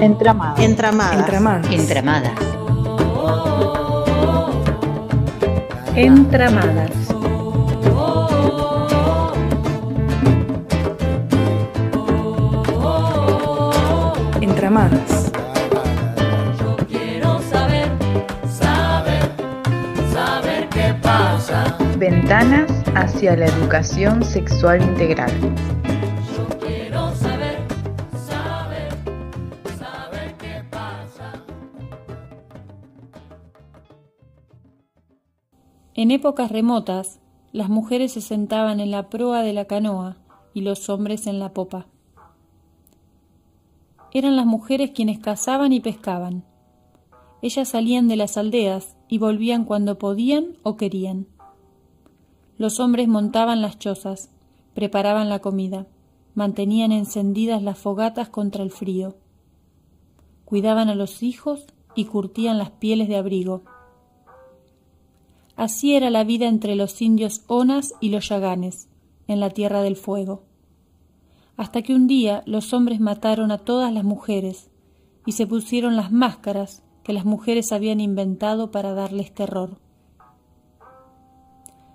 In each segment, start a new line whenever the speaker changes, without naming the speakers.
Entramadas.
Entramadas.
Entramadas.
Entramadas.
Entramadas. Entramadas.
Quiero saber, saber, saber qué pasa.
Ventanas hacia la educación sexual integral.
En épocas remotas, las mujeres se sentaban en la proa de la canoa y los hombres en la popa. Eran las mujeres quienes cazaban y pescaban. Ellas salían de las aldeas y volvían cuando podían o querían. Los hombres montaban las chozas, preparaban la comida, mantenían encendidas las fogatas contra el frío, cuidaban a los hijos y curtían las pieles de abrigo. Así era la vida entre los indios Onas y los Yaganes, en la Tierra del Fuego. Hasta que un día los hombres mataron a todas las mujeres y se pusieron las máscaras que las mujeres habían inventado para darles terror.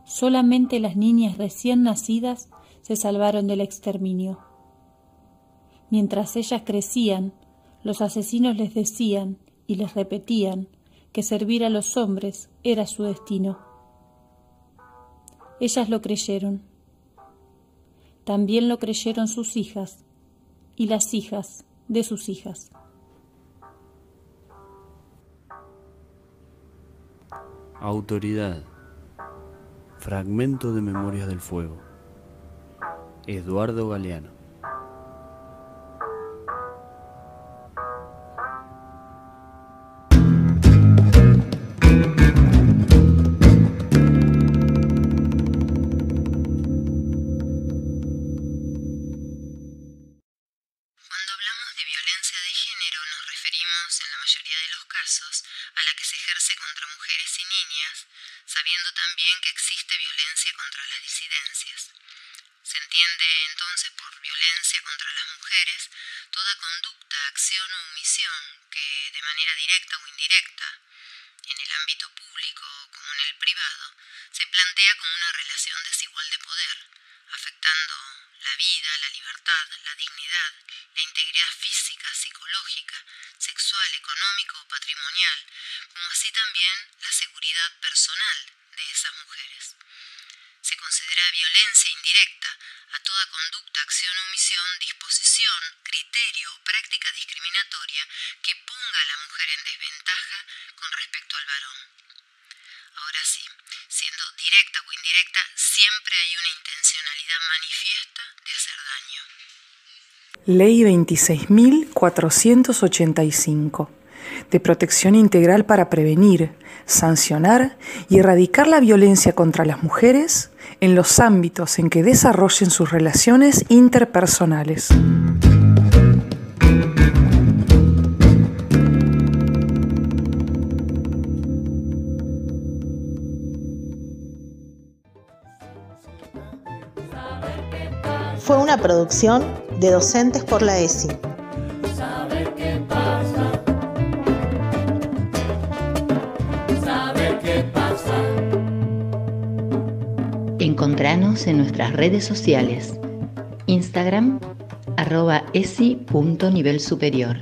Solamente las niñas recién nacidas se salvaron del exterminio. Mientras ellas crecían, los asesinos les decían y les repetían que servir a los hombres era su destino. Ellas lo creyeron. También lo creyeron sus hijas y las hijas de sus hijas.
Autoridad. Fragmento de Memorias del Fuego. Eduardo Galeano.
Cuando hablamos de violencia de género nos referimos, en la mayoría de los casos, a la que se ejerce contra mujeres y niñas, sabiendo también que existe violencia contra las disidencias. Se entiende entonces por violencia contra las mujeres toda conducta, acción o omisión que, de manera directa o indirecta, en el ámbito público como en el privado, se plantea como una relación desigual de poder, afectando la vida, la libertad, la dignidad, la integridad física, psicológica, sexual, económica o patrimonial, como así también la seguridad personal de esas mujeres. Se considera violencia indirecta a toda conducta, acción omisión, disposición, criterio o práctica discriminatoria que ponga a la mujer en desventaja con respecto al varón. Ahora sí, siendo directa o indirecta, siempre hay una intencionalidad manifiesta de hacer daño.
Ley 26.485 de protección integral para prevenir, sancionar y erradicar la violencia contra las mujeres en los ámbitos en que desarrollen sus relaciones interpersonales.
Fue una producción de Docentes por la ESI.
Saber qué pasa. Saber qué pasa.
Encontranos en nuestras redes sociales. Instagram, arroba esi.nivel superior.